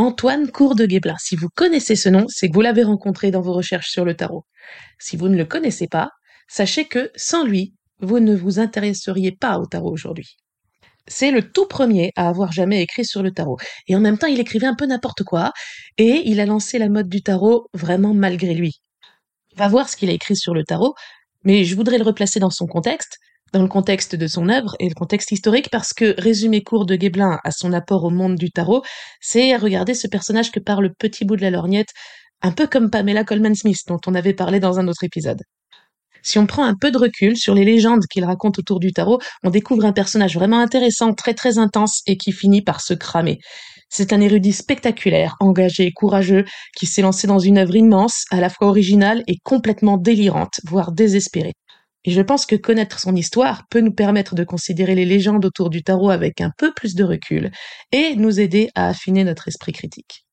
Antoine Cour de Guéblin. Si vous connaissez ce nom, c'est que vous l'avez rencontré dans vos recherches sur le tarot. Si vous ne le connaissez pas, sachez que sans lui, vous ne vous intéresseriez pas au tarot aujourd'hui. C'est le tout premier à avoir jamais écrit sur le tarot. Et en même temps, il écrivait un peu n'importe quoi, et il a lancé la mode du tarot vraiment malgré lui. Va voir ce qu'il a écrit sur le tarot, mais je voudrais le replacer dans son contexte dans le contexte de son œuvre et le contexte historique parce que résumé court de Guéblin à son apport au monde du tarot, c'est regarder ce personnage que par le petit bout de la lorgnette, un peu comme Pamela Coleman Smith dont on avait parlé dans un autre épisode. Si on prend un peu de recul sur les légendes qu'il raconte autour du tarot, on découvre un personnage vraiment intéressant, très très intense et qui finit par se cramer. C'est un érudit spectaculaire, engagé, courageux, qui s'est lancé dans une œuvre immense, à la fois originale et complètement délirante, voire désespérée. Et je pense que connaître son histoire peut nous permettre de considérer les légendes autour du tarot avec un peu plus de recul et nous aider à affiner notre esprit critique.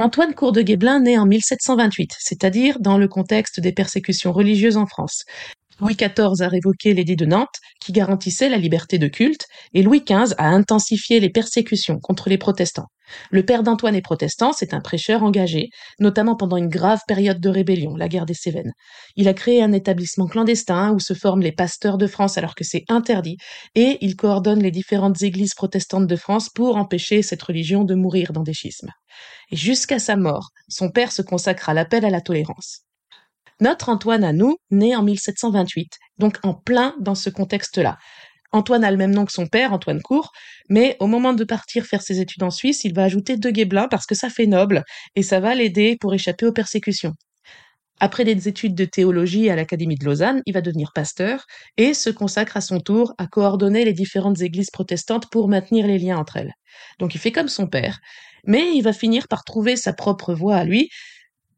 Antoine Cour de Guéblin naît en 1728, c'est-à-dire dans le contexte des persécutions religieuses en France. Louis XIV a révoqué l'édit de Nantes, qui garantissait la liberté de culte, et Louis XV a intensifié les persécutions contre les protestants. Le père d'Antoine est protestant, c'est un prêcheur engagé, notamment pendant une grave période de rébellion, la guerre des Cévennes. Il a créé un établissement clandestin où se forment les pasteurs de France alors que c'est interdit, et il coordonne les différentes églises protestantes de France pour empêcher cette religion de mourir dans des schismes. Et jusqu'à sa mort, son père se consacre à l'appel à la tolérance. Notre Antoine à nous, né en 1728, donc en plein dans ce contexte-là. Antoine a le même nom que son père, Antoine Court, mais au moment de partir faire ses études en Suisse, il va ajouter deux Guéblin parce que ça fait noble et ça va l'aider pour échapper aux persécutions. Après des études de théologie à l'Académie de Lausanne, il va devenir pasteur et se consacre à son tour à coordonner les différentes églises protestantes pour maintenir les liens entre elles. Donc il fait comme son père, mais il va finir par trouver sa propre voie à lui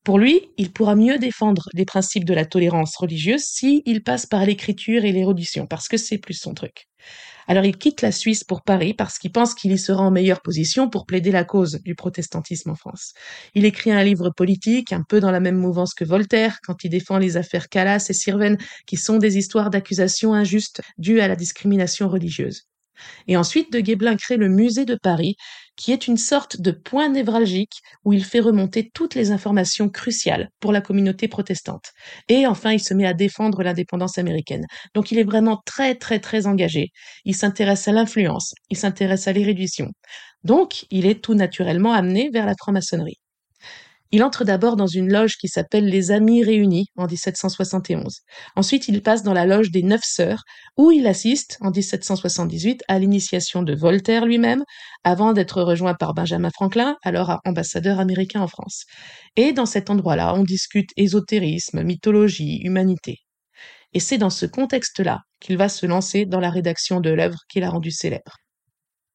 pour lui, il pourra mieux défendre les principes de la tolérance religieuse s'il passe par l'écriture et l'érudition, parce que c'est plus son truc. Alors il quitte la Suisse pour Paris parce qu'il pense qu'il y sera en meilleure position pour plaider la cause du protestantisme en France. Il écrit un livre politique, un peu dans la même mouvance que Voltaire, quand il défend les affaires Calas et Sirven, qui sont des histoires d'accusations injustes dues à la discrimination religieuse. Et ensuite, de Guéblin crée le musée de Paris, qui est une sorte de point névralgique où il fait remonter toutes les informations cruciales pour la communauté protestante. Et enfin, il se met à défendre l'indépendance américaine. Donc il est vraiment très très très engagé. Il s'intéresse à l'influence, il s'intéresse à l'érudition. Donc il est tout naturellement amené vers la franc-maçonnerie. Il entre d'abord dans une loge qui s'appelle les Amis Réunis en 1771. Ensuite, il passe dans la loge des Neuf Sœurs, où il assiste en 1778 à l'initiation de Voltaire lui-même, avant d'être rejoint par Benjamin Franklin, alors ambassadeur américain en France. Et dans cet endroit-là, on discute ésotérisme, mythologie, humanité. Et c'est dans ce contexte-là qu'il va se lancer dans la rédaction de l'œuvre qu'il a rendue célèbre.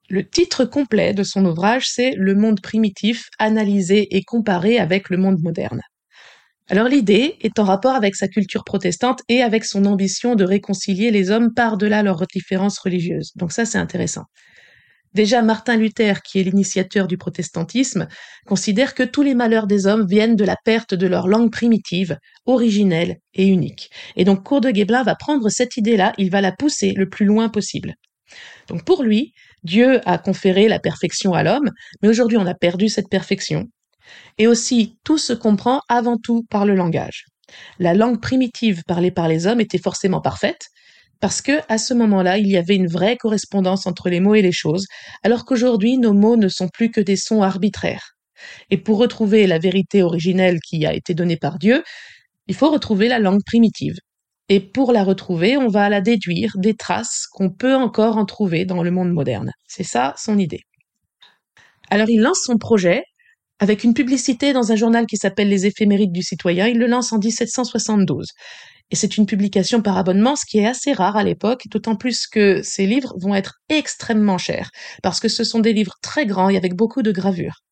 Le titre complet de son ouvrage, c'est Le monde primitif, analysé et comparé avec le monde moderne. Alors l'idée est en rapport avec sa culture protestante et avec son ambition de réconcilier les hommes par-delà leurs différences religieuses. Donc ça, c'est intéressant. Déjà, Martin Luther, qui est l'initiateur du protestantisme, considère que tous les malheurs des hommes viennent de la perte de leur langue primitive, originelle et unique. Et donc, Cour de Guéblin va prendre cette idée-là, il va la pousser le plus loin possible. Donc, pour lui, Dieu a conféré la perfection à l'homme, mais aujourd'hui on a perdu cette perfection. Et aussi, tout se comprend avant tout par le langage. La langue primitive parlée par les hommes était forcément parfaite, parce que à ce moment-là, il y avait une vraie correspondance entre les mots et les choses, alors qu'aujourd'hui, nos mots ne sont plus que des sons arbitraires. Et pour retrouver la vérité originelle qui a été donnée par Dieu, il faut retrouver la langue primitive. Et pour la retrouver, on va la déduire des traces qu'on peut encore en trouver dans le monde moderne. C'est ça son idée. Alors il lance son projet avec une publicité dans un journal qui s'appelle Les éphémérides du citoyen. Il le lance en 1772. Et c'est une publication par abonnement, ce qui est assez rare à l'époque, d'autant plus que ces livres vont être extrêmement chers, parce que ce sont des livres très grands et avec beaucoup de gravures.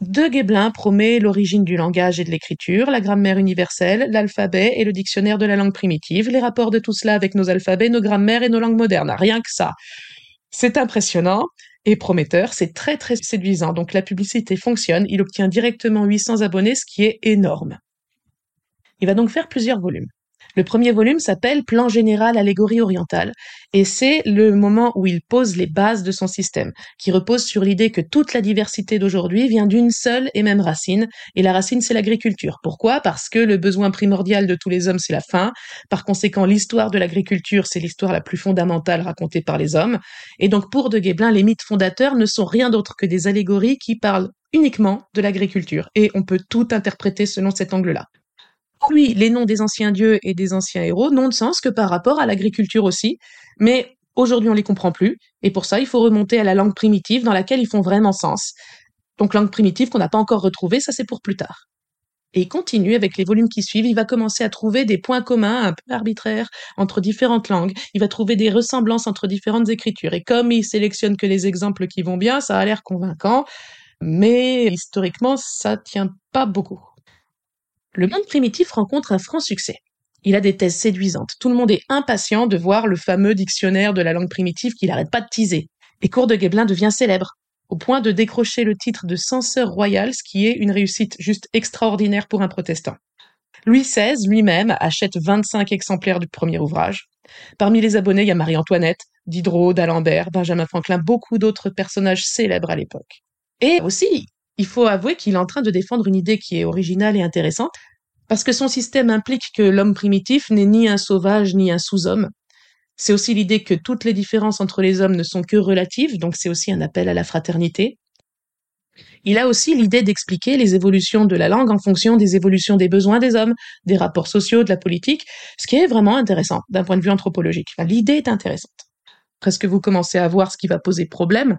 De Guéblin promet l'origine du langage et de l'écriture, la grammaire universelle, l'alphabet et le dictionnaire de la langue primitive, les rapports de tout cela avec nos alphabets, nos grammaires et nos langues modernes. Rien que ça. C'est impressionnant et prometteur, c'est très très séduisant. Donc la publicité fonctionne, il obtient directement 800 abonnés, ce qui est énorme. Il va donc faire plusieurs volumes. Le premier volume s'appelle Plan général allégorie orientale et c'est le moment où il pose les bases de son système, qui repose sur l'idée que toute la diversité d'aujourd'hui vient d'une seule et même racine, et la racine c'est l'agriculture. Pourquoi? Parce que le besoin primordial de tous les hommes c'est la faim, par conséquent l'histoire de l'agriculture c'est l'histoire la plus fondamentale racontée par les hommes, et donc pour De Guéblin les mythes fondateurs ne sont rien d'autre que des allégories qui parlent uniquement de l'agriculture, et on peut tout interpréter selon cet angle-là. Lui, les noms des anciens dieux et des anciens héros n'ont de sens que par rapport à l'agriculture aussi, mais aujourd'hui on les comprend plus, et pour ça il faut remonter à la langue primitive dans laquelle ils font vraiment sens. Donc langue primitive qu'on n'a pas encore retrouvée, ça c'est pour plus tard. Et il continue avec les volumes qui suivent, il va commencer à trouver des points communs un peu arbitraires entre différentes langues, il va trouver des ressemblances entre différentes écritures, et comme il sélectionne que les exemples qui vont bien, ça a l'air convaincant, mais historiquement ça tient pas beaucoup. Le monde primitif rencontre un franc succès. Il a des thèses séduisantes. Tout le monde est impatient de voir le fameux dictionnaire de la langue primitive qu'il n'arrête pas de teaser. Et Cour de Guéblin devient célèbre, au point de décrocher le titre de censeur royal, ce qui est une réussite juste extraordinaire pour un protestant. Louis XVI lui-même achète 25 exemplaires du premier ouvrage. Parmi les abonnés, il y a Marie-Antoinette, Diderot, d'Alembert, Benjamin Franklin, beaucoup d'autres personnages célèbres à l'époque. Et aussi, il faut avouer qu'il est en train de défendre une idée qui est originale et intéressante, parce que son système implique que l'homme primitif n'est ni un sauvage ni un sous-homme. C'est aussi l'idée que toutes les différences entre les hommes ne sont que relatives, donc c'est aussi un appel à la fraternité. Il a aussi l'idée d'expliquer les évolutions de la langue en fonction des évolutions des besoins des hommes, des rapports sociaux, de la politique, ce qui est vraiment intéressant d'un point de vue anthropologique. l'idée est intéressante. Presque vous commencez à voir ce qui va poser problème,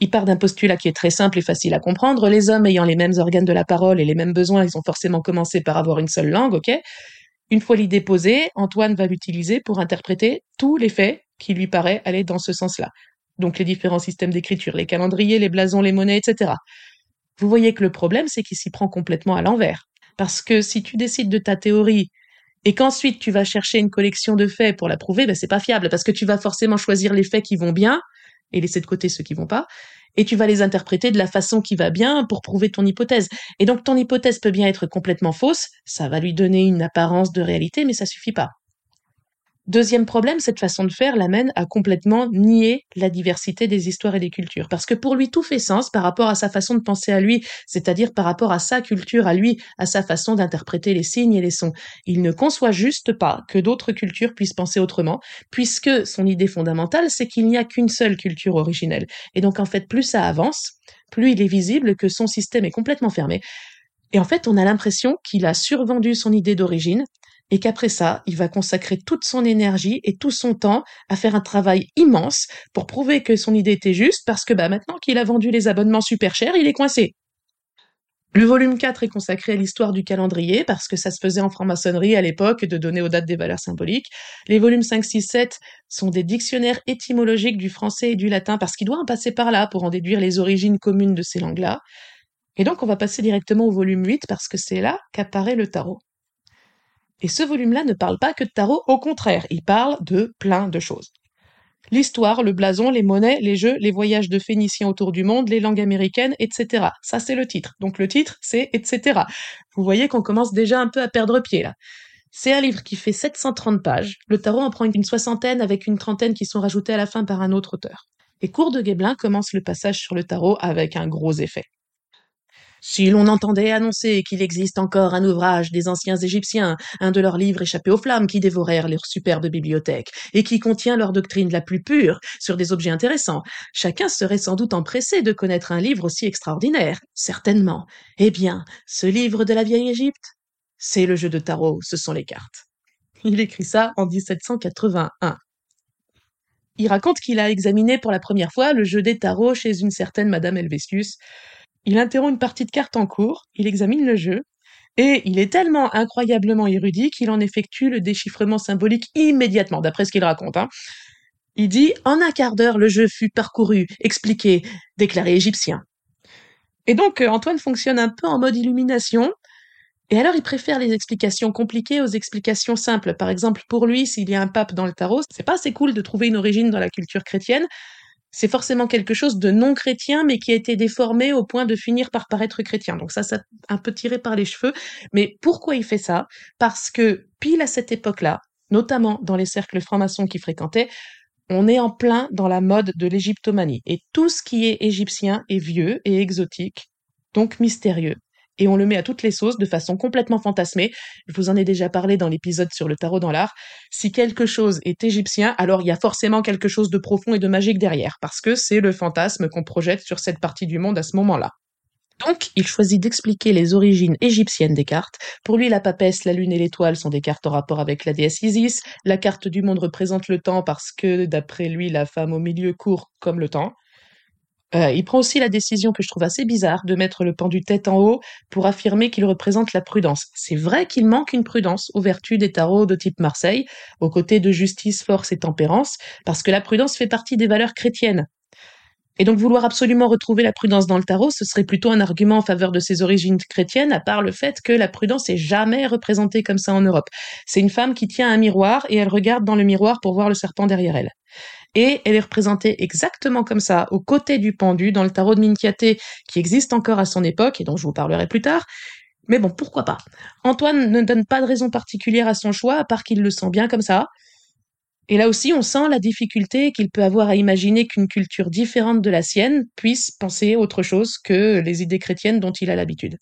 il part d'un postulat qui est très simple et facile à comprendre. Les hommes ayant les mêmes organes de la parole et les mêmes besoins, ils ont forcément commencé par avoir une seule langue, ok? Une fois l'idée posée, Antoine va l'utiliser pour interpréter tous les faits qui lui paraît aller dans ce sens-là. Donc les différents systèmes d'écriture, les calendriers, les blasons, les monnaies, etc. Vous voyez que le problème, c'est qu'il s'y prend complètement à l'envers. Parce que si tu décides de ta théorie et qu'ensuite tu vas chercher une collection de faits pour la prouver, ben c'est pas fiable parce que tu vas forcément choisir les faits qui vont bien et laisser de côté ceux qui vont pas, et tu vas les interpréter de la façon qui va bien pour prouver ton hypothèse. Et donc ton hypothèse peut bien être complètement fausse, ça va lui donner une apparence de réalité, mais ça suffit pas. Deuxième problème, cette façon de faire l'amène à complètement nier la diversité des histoires et des cultures. Parce que pour lui, tout fait sens par rapport à sa façon de penser à lui, c'est-à-dire par rapport à sa culture, à lui, à sa façon d'interpréter les signes et les sons. Il ne conçoit juste pas que d'autres cultures puissent penser autrement, puisque son idée fondamentale, c'est qu'il n'y a qu'une seule culture originelle. Et donc, en fait, plus ça avance, plus il est visible que son système est complètement fermé. Et en fait, on a l'impression qu'il a survendu son idée d'origine et qu'après ça, il va consacrer toute son énergie et tout son temps à faire un travail immense pour prouver que son idée était juste parce que bah maintenant qu'il a vendu les abonnements super chers, il est coincé. Le volume 4 est consacré à l'histoire du calendrier parce que ça se faisait en franc-maçonnerie à l'époque de donner aux dates des valeurs symboliques. Les volumes 5, 6, 7 sont des dictionnaires étymologiques du français et du latin parce qu'il doit en passer par là pour en déduire les origines communes de ces langues-là. Et donc on va passer directement au volume 8 parce que c'est là qu'apparaît le tarot. Et ce volume-là ne parle pas que de tarot, au contraire, il parle de plein de choses. L'histoire, le blason, les monnaies, les jeux, les voyages de Phéniciens autour du monde, les langues américaines, etc. Ça, c'est le titre. Donc le titre, c'est etc. Vous voyez qu'on commence déjà un peu à perdre pied là. C'est un livre qui fait 730 pages. Le tarot en prend une soixantaine avec une trentaine qui sont rajoutées à la fin par un autre auteur. Et Cours de Guéblin commence le passage sur le tarot avec un gros effet. Si l'on entendait annoncer qu'il existe encore un ouvrage des anciens Égyptiens, un de leurs livres échappés aux flammes qui dévorèrent leur superbe bibliothèque, et qui contient leur doctrine la plus pure sur des objets intéressants, chacun serait sans doute empressé de connaître un livre aussi extraordinaire, certainement. Eh bien, ce livre de la vieille Égypte, c'est le jeu de tarot, ce sont les cartes. Il écrit ça en 1781. Il raconte qu'il a examiné pour la première fois le jeu des tarots chez une certaine Madame Helvétius, il interrompt une partie de cartes en cours, il examine le jeu, et il est tellement incroyablement érudit qu'il en effectue le déchiffrement symbolique immédiatement, d'après ce qu'il raconte. Hein. Il dit En un quart d'heure, le jeu fut parcouru, expliqué, déclaré égyptien. Et donc, euh, Antoine fonctionne un peu en mode illumination. Et alors, il préfère les explications compliquées aux explications simples. Par exemple, pour lui, s'il y a un pape dans le tarot, c'est pas assez cool de trouver une origine dans la culture chrétienne c'est forcément quelque chose de non chrétien, mais qui a été déformé au point de finir par paraître chrétien. Donc ça, ça un peu tiré par les cheveux. Mais pourquoi il fait ça? Parce que pile à cette époque-là, notamment dans les cercles francs-maçons qu'il fréquentait, on est en plein dans la mode de l'égyptomanie. Et tout ce qui est égyptien est vieux et exotique, donc mystérieux et on le met à toutes les sauces de façon complètement fantasmée. Je vous en ai déjà parlé dans l'épisode sur le tarot dans l'art. Si quelque chose est égyptien, alors il y a forcément quelque chose de profond et de magique derrière, parce que c'est le fantasme qu'on projette sur cette partie du monde à ce moment-là. Donc, il choisit d'expliquer les origines égyptiennes des cartes. Pour lui, la papesse, la lune et l'étoile sont des cartes en rapport avec la déesse Isis. La carte du monde représente le temps parce que, d'après lui, la femme au milieu court comme le temps. Euh, il prend aussi la décision que je trouve assez bizarre de mettre le pendu tête en haut pour affirmer qu'il représente la prudence. C'est vrai qu'il manque une prudence aux vertus des tarots de type Marseille, aux côtés de justice, force et tempérance, parce que la prudence fait partie des valeurs chrétiennes. Et donc vouloir absolument retrouver la prudence dans le tarot, ce serait plutôt un argument en faveur de ses origines chrétiennes, à part le fait que la prudence est jamais représentée comme ça en Europe. C'est une femme qui tient un miroir et elle regarde dans le miroir pour voir le serpent derrière elle et elle est représentée exactement comme ça, aux côtés du pendu, dans le tarot de Minkiaté, qui existe encore à son époque, et dont je vous parlerai plus tard. Mais bon, pourquoi pas? Antoine ne donne pas de raison particulière à son choix, à part qu'il le sent bien comme ça. Et là aussi, on sent la difficulté qu'il peut avoir à imaginer qu'une culture différente de la sienne puisse penser autre chose que les idées chrétiennes dont il a l'habitude.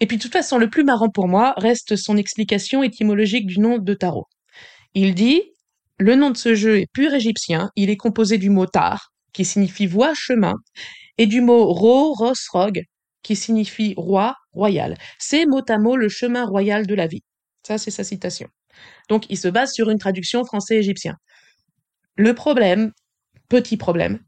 Et puis de toute façon, le plus marrant pour moi reste son explication étymologique du nom de tarot. Il dit le nom de ce jeu est pur égyptien. Il est composé du mot tar, qui signifie voie, chemin, et du mot ro, ros, rog, qui signifie roi, royal. C'est mot à mot le chemin royal de la vie. Ça, c'est sa citation. Donc, il se base sur une traduction français-égyptien. Le problème, petit problème,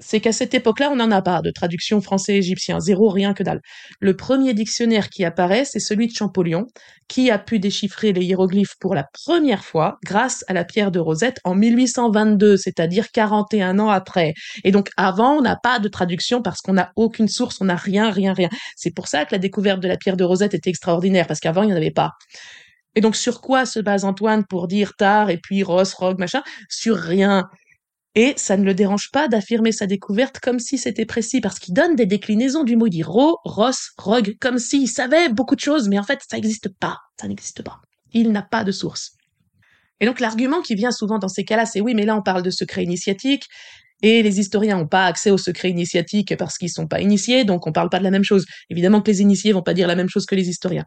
c'est qu'à cette époque-là, on n'en a pas de traduction français-égyptien, zéro, rien que dalle. Le premier dictionnaire qui apparaît, c'est celui de Champollion, qui a pu déchiffrer les hiéroglyphes pour la première fois grâce à la pierre de Rosette en 1822, c'est-à-dire 41 ans après. Et donc avant, on n'a pas de traduction parce qu'on n'a aucune source, on n'a rien, rien, rien. C'est pour ça que la découverte de la pierre de Rosette était extraordinaire, parce qu'avant, il n'y en avait pas. Et donc sur quoi se base Antoine pour dire tard et puis Ross, Rogue, machin? Sur rien. Et ça ne le dérange pas d'affirmer sa découverte comme si c'était précis, parce qu'il donne des déclinaisons du mot. Il dit ro, ros, rogue, comme s'il savait beaucoup de choses, mais en fait, ça n'existe pas. Ça n'existe pas. Il n'a pas de source. Et donc l'argument qui vient souvent dans ces cas-là, c'est oui, mais là on parle de secret initiatique, et les historiens n'ont pas accès au secret initiatique parce qu'ils sont pas initiés, donc on parle pas de la même chose. Évidemment que les initiés vont pas dire la même chose que les historiens.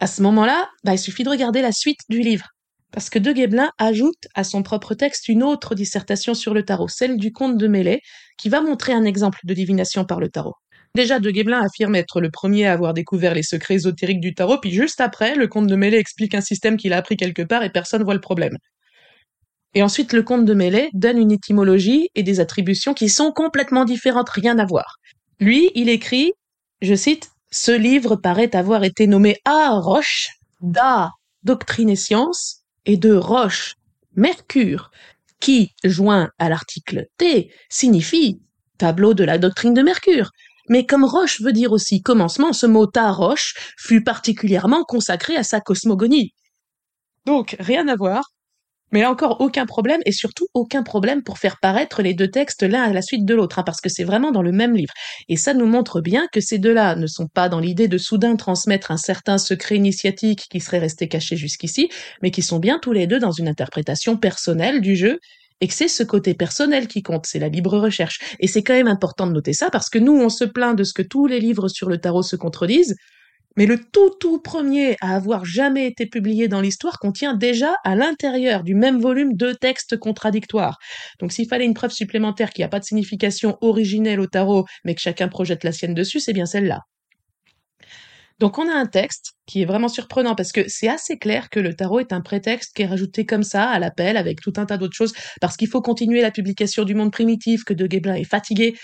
À ce moment-là, bah, il suffit de regarder la suite du livre. Parce que De Guéblin ajoute à son propre texte une autre dissertation sur le tarot, celle du comte de Mêlée, qui va montrer un exemple de divination par le tarot. Déjà, De Guéblin affirme être le premier à avoir découvert les secrets ésotériques du tarot, puis juste après, le comte de Mêlée explique un système qu'il a appris quelque part et personne voit le problème. Et ensuite, le comte de Mêlée donne une étymologie et des attributions qui sont complètement différentes, rien à voir. Lui, il écrit, je cite, Ce livre paraît avoir été nommé A Roche, Da Doctrine et Science, et de Roche, Mercure, qui, joint à l'article T, signifie tableau de la doctrine de Mercure. Mais comme Roche veut dire aussi commencement, ce mot ta Roche fut particulièrement consacré à sa cosmogonie. Donc, rien à voir, mais encore, aucun problème, et surtout aucun problème pour faire paraître les deux textes l'un à la suite de l'autre, hein, parce que c'est vraiment dans le même livre. Et ça nous montre bien que ces deux-là ne sont pas dans l'idée de soudain transmettre un certain secret initiatique qui serait resté caché jusqu'ici, mais qui sont bien tous les deux dans une interprétation personnelle du jeu, et que c'est ce côté personnel qui compte, c'est la libre recherche. Et c'est quand même important de noter ça, parce que nous, on se plaint de ce que tous les livres sur le tarot se contredisent, mais le tout tout premier à avoir jamais été publié dans l'histoire contient déjà à l'intérieur du même volume deux textes contradictoires. Donc s'il fallait une preuve supplémentaire qui n'a pas de signification originelle au tarot, mais que chacun projette la sienne dessus, c'est bien celle-là. Donc on a un texte qui est vraiment surprenant parce que c'est assez clair que le tarot est un prétexte qui est rajouté comme ça à l'appel avec tout un tas d'autres choses parce qu'il faut continuer la publication du monde primitif, que De Guéblin est fatigué,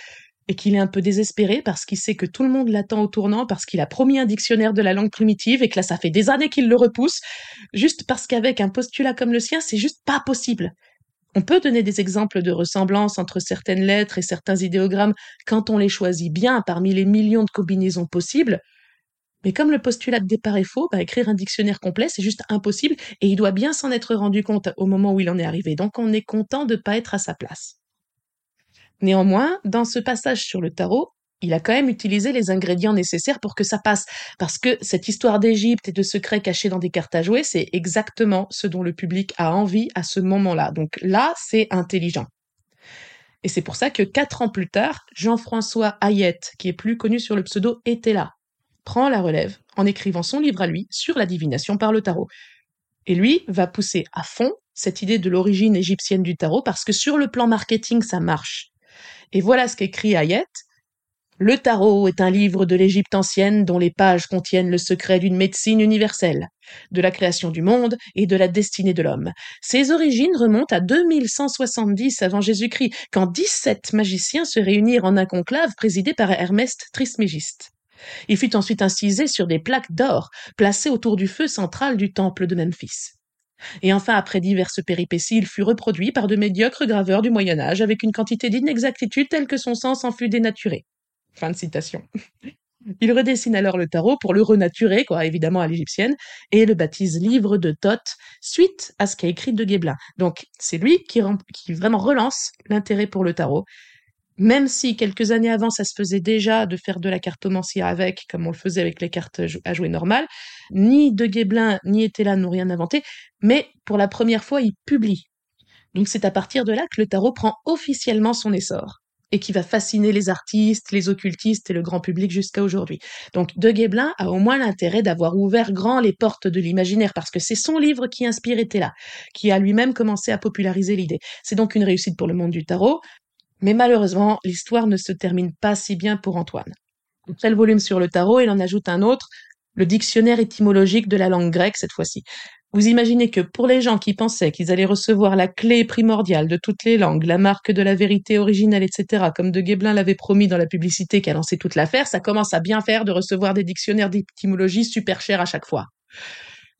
et qu'il est un peu désespéré parce qu'il sait que tout le monde l'attend au tournant, parce qu'il a promis un dictionnaire de la langue primitive et que là, ça fait des années qu'il le repousse, juste parce qu'avec un postulat comme le sien, c'est juste pas possible. On peut donner des exemples de ressemblance entre certaines lettres et certains idéogrammes quand on les choisit bien parmi les millions de combinaisons possibles, mais comme le postulat de départ est faux, bah, écrire un dictionnaire complet, c'est juste impossible et il doit bien s'en être rendu compte au moment où il en est arrivé. Donc on est content de pas être à sa place. Néanmoins, dans ce passage sur le tarot, il a quand même utilisé les ingrédients nécessaires pour que ça passe. Parce que cette histoire d'Égypte et de secrets cachés dans des cartes à jouer, c'est exactement ce dont le public a envie à ce moment-là. Donc là, c'est intelligent. Et c'est pour ça que quatre ans plus tard, Jean-François Hayette, qui est plus connu sur le pseudo était là, prend la relève en écrivant son livre à lui sur la divination par le tarot. Et lui va pousser à fond cette idée de l'origine égyptienne du tarot parce que sur le plan marketing, ça marche. Et voilà ce qu'écrit Hayet. Le tarot est un livre de l'Égypte ancienne dont les pages contiennent le secret d'une médecine universelle, de la création du monde et de la destinée de l'homme. Ses origines remontent à 2170 avant Jésus-Christ, quand 17 magiciens se réunirent en un conclave présidé par Hermès Trismégiste. Il fut ensuite incisé sur des plaques d'or placées autour du feu central du temple de Memphis. Et enfin, après diverses péripéties, il fut reproduit par de médiocres graveurs du Moyen Âge avec une quantité d'inexactitudes telle que son sens en fut dénaturé. Fin de citation. Il redessine alors le tarot pour le renaturer, quoi, évidemment à l'égyptienne, et le baptise livre de Thoth, suite à ce qu'a écrit de Guéblin. Donc, c'est lui qui vraiment relance l'intérêt pour le tarot, même si quelques années avant, ça se faisait déjà de faire de la cartomancie avec, comme on le faisait avec les cartes à jouer normales, ni De Guéblin ni Etela n'ont rien inventé, mais pour la première fois, ils publient. Donc c'est à partir de là que le tarot prend officiellement son essor et qui va fasciner les artistes, les occultistes et le grand public jusqu'à aujourd'hui. Donc De Guéblin a au moins l'intérêt d'avoir ouvert grand les portes de l'imaginaire parce que c'est son livre qui inspire Etela, qui a lui-même commencé à populariser l'idée. C'est donc une réussite pour le monde du tarot, mais malheureusement, l'histoire ne se termine pas si bien pour Antoine. Après le volume sur le tarot, il en ajoute un autre, le dictionnaire étymologique de la langue grecque cette fois-ci. Vous imaginez que pour les gens qui pensaient qu'ils allaient recevoir la clé primordiale de toutes les langues, la marque de la vérité originelle, etc., comme de Guéblin l'avait promis dans la publicité qui a lancé toute l'affaire, ça commence à bien faire de recevoir des dictionnaires d'étymologie super chers à chaque fois.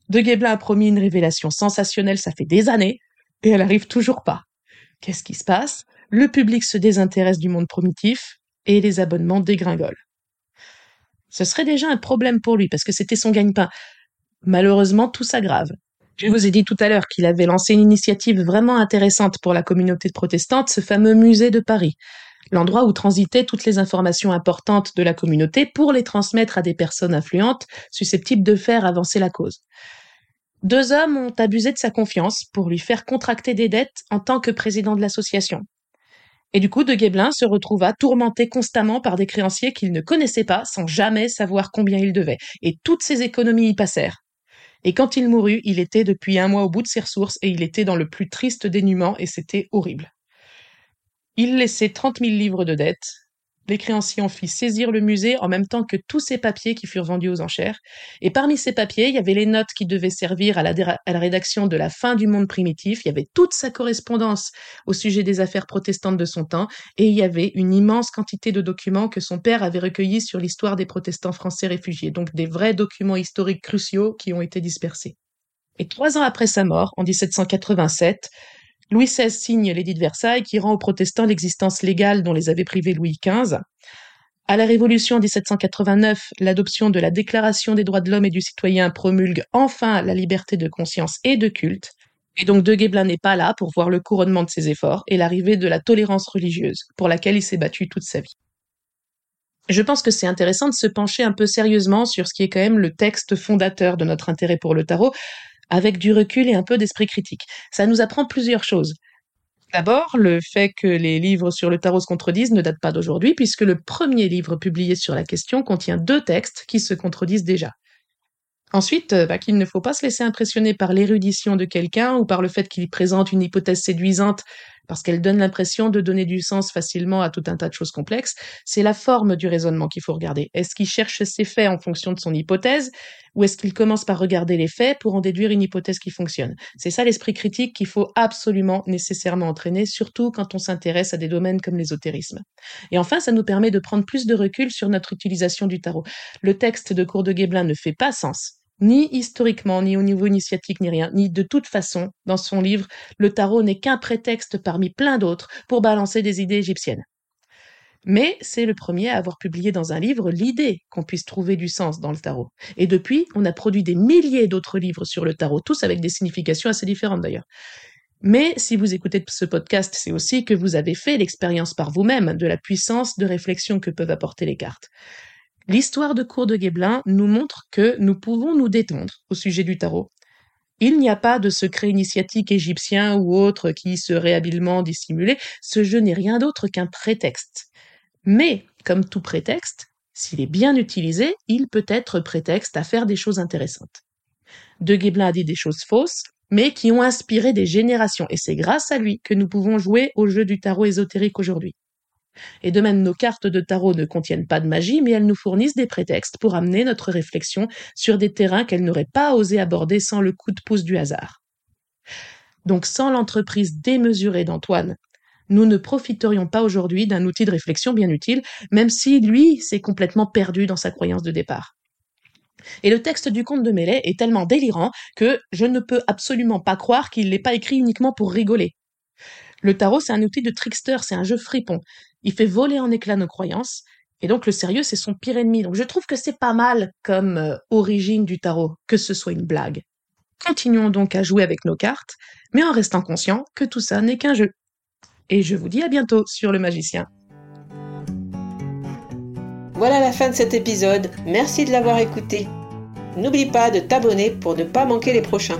De Guéblin a promis une révélation sensationnelle, ça fait des années, et elle arrive toujours pas. Qu'est-ce qui se passe? Le public se désintéresse du monde primitif et les abonnements dégringolent. Ce serait déjà un problème pour lui parce que c'était son gagne-pain. Malheureusement, tout s'aggrave. Je vous ai dit tout à l'heure qu'il avait lancé une initiative vraiment intéressante pour la communauté protestante, ce fameux musée de Paris, l'endroit où transitaient toutes les informations importantes de la communauté pour les transmettre à des personnes influentes susceptibles de faire avancer la cause. Deux hommes ont abusé de sa confiance pour lui faire contracter des dettes en tant que président de l'association. Et du coup, de Guéblin se retrouva tourmenté constamment par des créanciers qu'il ne connaissait pas sans jamais savoir combien il devait. Et toutes ses économies y passèrent. Et quand il mourut, il était depuis un mois au bout de ses ressources et il était dans le plus triste dénuement et c'était horrible. Il laissait trente mille livres de dettes, les créanciers ont fit saisir le musée en même temps que tous ces papiers qui furent vendus aux enchères. Et parmi ces papiers, il y avait les notes qui devaient servir à la, à la, rédaction de la fin du monde primitif, il y avait toute sa correspondance au sujet des affaires protestantes de son temps, et il y avait une immense quantité de documents que son père avait recueillis sur l'histoire des protestants français réfugiés, donc des vrais documents historiques cruciaux qui ont été dispersés. Et trois ans après sa mort, en 1787, Louis XVI signe l'édit de Versailles qui rend aux protestants l'existence légale dont les avait privés Louis XV. À la Révolution 1789, l'adoption de la Déclaration des droits de l'homme et du citoyen promulgue enfin la liberté de conscience et de culte. Et donc De Guesblin n'est pas là pour voir le couronnement de ses efforts et l'arrivée de la tolérance religieuse, pour laquelle il s'est battu toute sa vie. Je pense que c'est intéressant de se pencher un peu sérieusement sur ce qui est quand même le texte fondateur de notre intérêt pour le tarot, avec du recul et un peu d'esprit critique. Ça nous apprend plusieurs choses. D'abord, le fait que les livres sur le tarot se contredisent ne date pas d'aujourd'hui, puisque le premier livre publié sur la question contient deux textes qui se contredisent déjà. Ensuite, bah, qu'il ne faut pas se laisser impressionner par l'érudition de quelqu'un ou par le fait qu'il présente une hypothèse séduisante parce qu'elle donne l'impression de donner du sens facilement à tout un tas de choses complexes. C'est la forme du raisonnement qu'il faut regarder. Est-ce qu'il cherche ses faits en fonction de son hypothèse ou est-ce qu'il commence par regarder les faits pour en déduire une hypothèse qui fonctionne? C'est ça l'esprit critique qu'il faut absolument nécessairement entraîner, surtout quand on s'intéresse à des domaines comme l'ésotérisme. Et enfin, ça nous permet de prendre plus de recul sur notre utilisation du tarot. Le texte de Cours de Guéblin ne fait pas sens ni historiquement, ni au niveau initiatique, ni rien, ni de toute façon, dans son livre, le tarot n'est qu'un prétexte parmi plein d'autres pour balancer des idées égyptiennes. Mais c'est le premier à avoir publié dans un livre l'idée qu'on puisse trouver du sens dans le tarot. Et depuis, on a produit des milliers d'autres livres sur le tarot, tous avec des significations assez différentes d'ailleurs. Mais si vous écoutez ce podcast, c'est aussi que vous avez fait l'expérience par vous-même de la puissance de réflexion que peuvent apporter les cartes. L'histoire de Cour de Guéblin nous montre que nous pouvons nous détendre au sujet du tarot. Il n'y a pas de secret initiatique égyptien ou autre qui serait habilement dissimulé. Ce jeu n'est rien d'autre qu'un prétexte. Mais, comme tout prétexte, s'il est bien utilisé, il peut être prétexte à faire des choses intéressantes. De Guéblin a dit des choses fausses, mais qui ont inspiré des générations, et c'est grâce à lui que nous pouvons jouer au jeu du tarot ésotérique aujourd'hui. Et de même, nos cartes de tarot ne contiennent pas de magie, mais elles nous fournissent des prétextes pour amener notre réflexion sur des terrains qu'elles n'auraient pas osé aborder sans le coup de pouce du hasard. Donc sans l'entreprise démesurée d'Antoine, nous ne profiterions pas aujourd'hui d'un outil de réflexion bien utile, même si lui s'est complètement perdu dans sa croyance de départ. Et le texte du conte de Mêlée est tellement délirant que je ne peux absolument pas croire qu'il l'ait pas écrit uniquement pour rigoler. Le tarot, c'est un outil de trickster, c'est un jeu fripon. Il fait voler en éclats nos croyances, et donc le sérieux, c'est son pire ennemi. Donc je trouve que c'est pas mal comme euh, origine du tarot, que ce soit une blague. Continuons donc à jouer avec nos cartes, mais en restant conscient que tout ça n'est qu'un jeu. Et je vous dis à bientôt sur le magicien. Voilà la fin de cet épisode, merci de l'avoir écouté. N'oublie pas de t'abonner pour ne pas manquer les prochains.